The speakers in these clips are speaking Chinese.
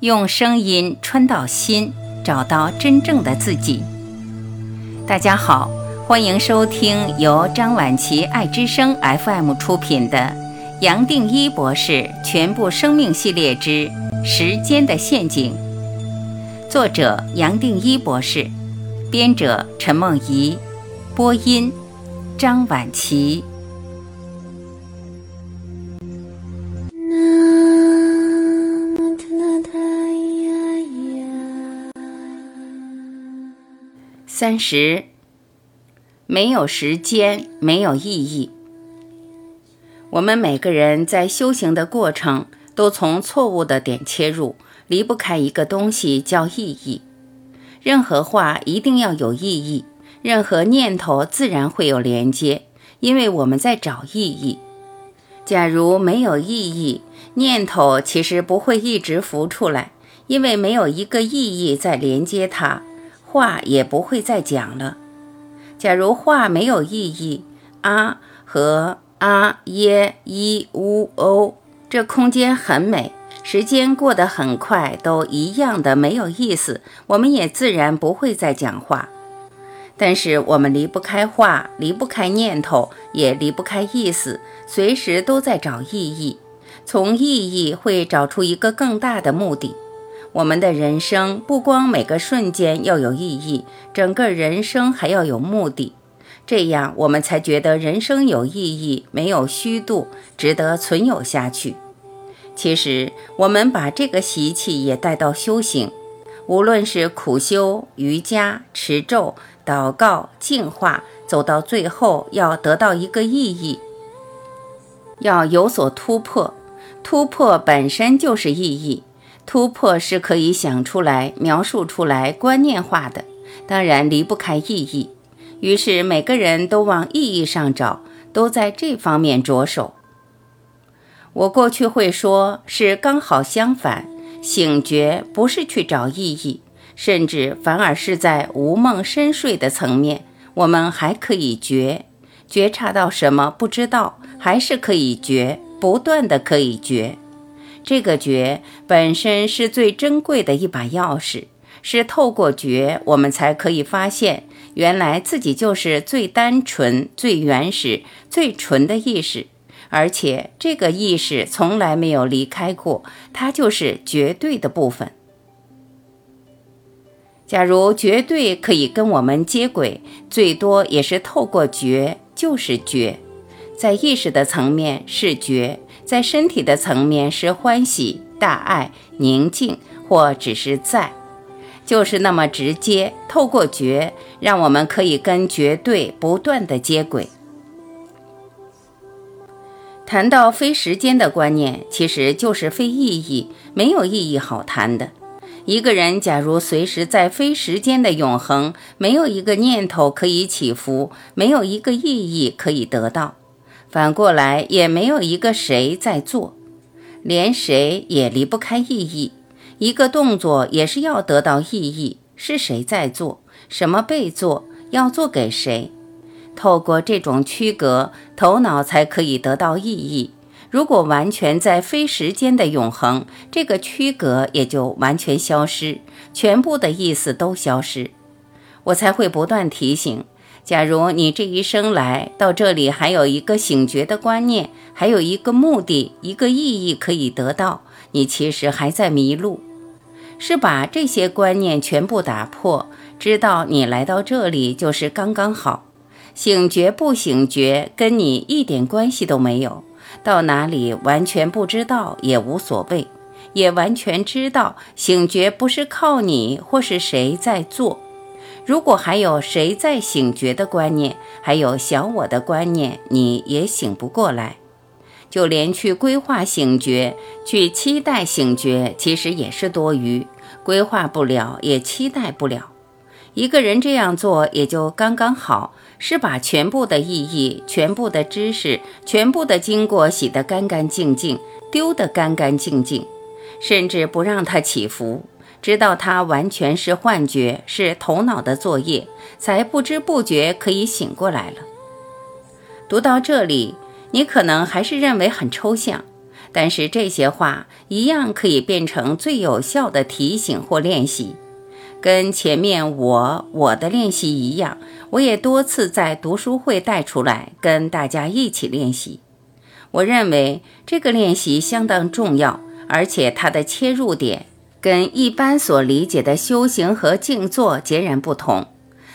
用声音穿到心，找到真正的自己。大家好，欢迎收听由张晚琪爱之声 FM 出品的《杨定一博士全部生命系列之时间的陷阱》，作者杨定一博士，编者陈梦怡，播音张晚琪。三十，没有时间，没有意义。我们每个人在修行的过程，都从错误的点切入，离不开一个东西叫意义。任何话一定要有意义，任何念头自然会有连接，因为我们在找意义。假如没有意义，念头其实不会一直浮出来，因为没有一个意义在连接它。话也不会再讲了。假如话没有意义，啊和啊耶伊乌欧，这空间很美，时间过得很快，都一样的没有意思。我们也自然不会再讲话。但是我们离不开话，离不开念头，也离不开意思，随时都在找意义。从意义会找出一个更大的目的。我们的人生不光每个瞬间要有意义，整个人生还要有目的，这样我们才觉得人生有意义，没有虚度，值得存有下去。其实，我们把这个习气也带到修行，无论是苦修、瑜伽、持咒、祷告、净化，走到最后要得到一个意义，要有所突破。突破本身就是意义。突破是可以想出来、描述出来、观念化的，当然离不开意义。于是每个人都往意义上找，都在这方面着手。我过去会说，是刚好相反，醒觉不是去找意义，甚至反而是在无梦深睡的层面，我们还可以觉，觉察到什么不知道，还是可以觉，不断的可以觉。这个觉本身是最珍贵的一把钥匙，是透过觉，我们才可以发现，原来自己就是最单纯、最原始、最纯的意识，而且这个意识从来没有离开过，它就是绝对的部分。假如绝对可以跟我们接轨，最多也是透过觉，就是觉，在意识的层面是觉。在身体的层面是欢喜、大爱、宁静，或只是在，就是那么直接。透过觉，让我们可以跟绝对不断的接轨。谈到非时间的观念，其实就是非意义，没有意义好谈的。一个人假如随时在非时间的永恒，没有一个念头可以起伏，没有一个意义可以得到。反过来也没有一个谁在做，连谁也离不开意义。一个动作也是要得到意义，是谁在做，什么被做，要做给谁？透过这种区隔，头脑才可以得到意义。如果完全在非时间的永恒，这个区隔也就完全消失，全部的意思都消失。我才会不断提醒。假如你这一生来到这里，还有一个醒觉的观念，还有一个目的、一个意义可以得到，你其实还在迷路。是把这些观念全部打破，知道你来到这里就是刚刚好。醒觉不醒觉跟你一点关系都没有，到哪里完全不知道也无所谓，也完全知道醒觉不是靠你或是谁在做。如果还有谁在醒觉的观念，还有小我的观念，你也醒不过来。就连去规划醒觉，去期待醒觉，其实也是多余。规划不了，也期待不了。一个人这样做，也就刚刚好，是把全部的意义、全部的知识、全部的经过洗得干干净净，丢得干干净净，甚至不让它起伏。知道它完全是幻觉，是头脑的作业，才不知不觉可以醒过来了。读到这里，你可能还是认为很抽象，但是这些话一样可以变成最有效的提醒或练习。跟前面我我的练习一样，我也多次在读书会带出来，跟大家一起练习。我认为这个练习相当重要，而且它的切入点跟一般所理解的修行和静坐截然不同。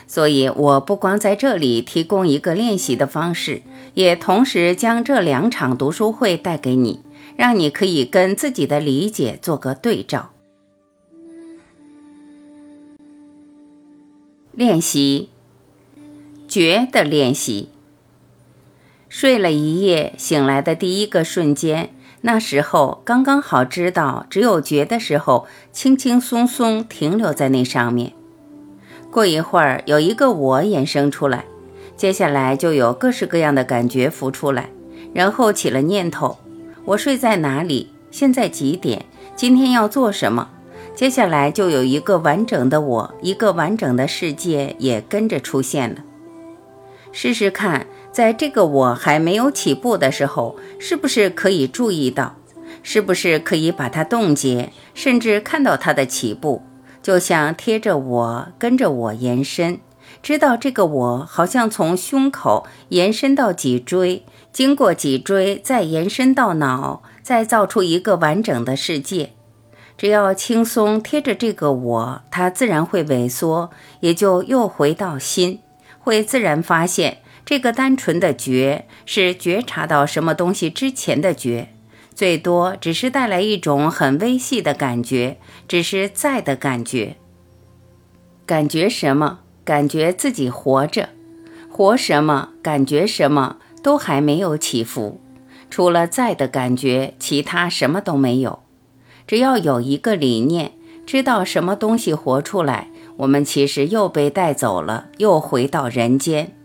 所以，我不光在这里提供一个练习的方式，也同时将这两场读书会带给你，让你可以跟自己的理解做个对照。练习觉的练习。睡了一夜，醒来的第一个瞬间，那时候刚刚好知道，只有觉的时候，轻轻松松停留在那上面。过一会儿，有一个我衍生出来，接下来就有各式各样的感觉浮出来，然后起了念头：我睡在哪里？现在几点？今天要做什么？接下来就有一个完整的我，一个完整的世界也跟着出现了。试试看，在这个我还没有起步的时候，是不是可以注意到？是不是可以把它冻结，甚至看到它的起步？就像贴着我，跟着我延伸，知道这个我好像从胸口延伸到脊椎，经过脊椎再延伸到脑，再造出一个完整的世界。只要轻松贴着这个我，它自然会萎缩，也就又回到心，会自然发现这个单纯的觉是觉察到什么东西之前的觉。最多只是带来一种很微细的感觉，只是在的感觉。感觉什么？感觉自己活着，活什么？感觉什么？都还没有起伏，除了在的感觉，其他什么都没有。只要有一个理念，知道什么东西活出来，我们其实又被带走了，又回到人间。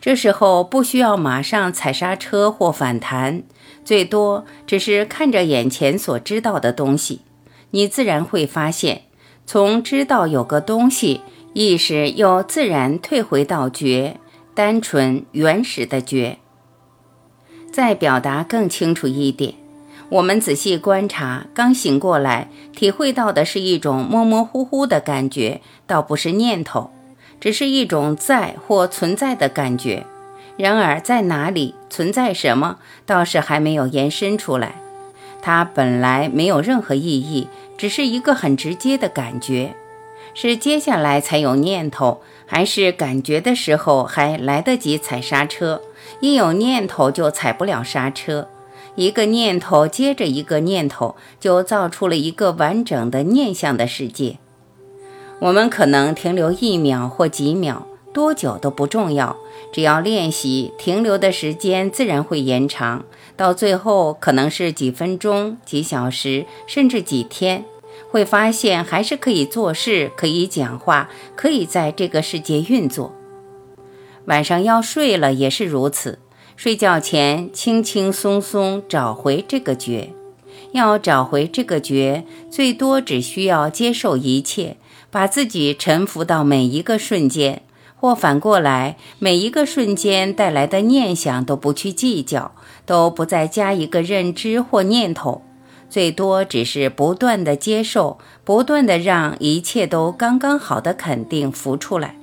这时候不需要马上踩刹车或反弹，最多只是看着眼前所知道的东西，你自然会发现，从知道有个东西，意识又自然退回到觉，单纯原始的觉。再表达更清楚一点，我们仔细观察，刚醒过来，体会到的是一种模模糊糊的感觉，倒不是念头。只是一种在或存在的感觉，然而在哪里存在什么，倒是还没有延伸出来。它本来没有任何意义，只是一个很直接的感觉。是接下来才有念头，还是感觉的时候还来得及踩刹车？一有念头就踩不了刹车。一个念头接着一个念头，就造出了一个完整的念想的世界。我们可能停留一秒或几秒，多久都不重要。只要练习，停留的时间自然会延长，到最后可能是几分钟、几小时，甚至几天。会发现还是可以做事，可以讲话，可以在这个世界运作。晚上要睡了也是如此，睡觉前轻轻松松找回这个觉。要找回这个觉，最多只需要接受一切。把自己沉浮到每一个瞬间，或反过来，每一个瞬间带来的念想都不去计较，都不再加一个认知或念头，最多只是不断的接受，不断的让一切都刚刚好的肯定浮出来。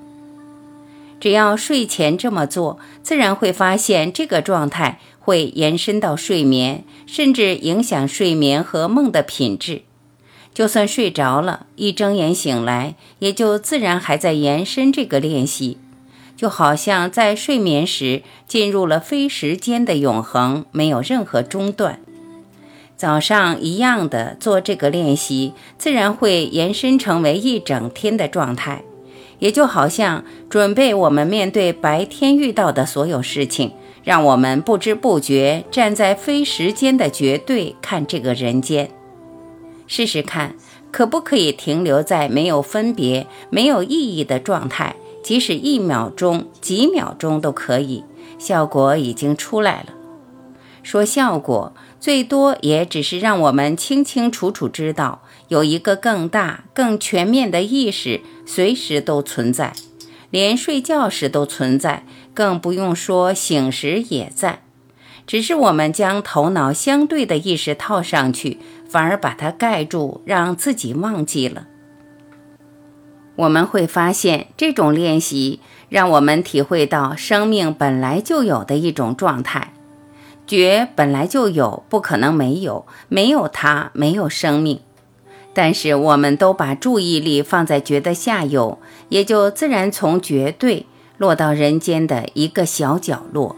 只要睡前这么做，自然会发现这个状态会延伸到睡眠，甚至影响睡眠和梦的品质。就算睡着了，一睁眼醒来，也就自然还在延伸这个练习，就好像在睡眠时进入了非时间的永恒，没有任何中断。早上一样的做这个练习，自然会延伸成为一整天的状态，也就好像准备我们面对白天遇到的所有事情，让我们不知不觉站在非时间的绝对看这个人间。试试看，可不可以停留在没有分别、没有意义的状态？即使一秒钟、几秒钟都可以，效果已经出来了。说效果，最多也只是让我们清清楚楚知道，有一个更大、更全面的意识，随时都存在，连睡觉时都存在，更不用说醒时也在。只是我们将头脑相对的意识套上去，反而把它盖住，让自己忘记了。我们会发现，这种练习让我们体会到生命本来就有的一种状态，觉本来就有，不可能没有，没有它，没有生命。但是，我们都把注意力放在觉的下游，也就自然从绝对落到人间的一个小角落。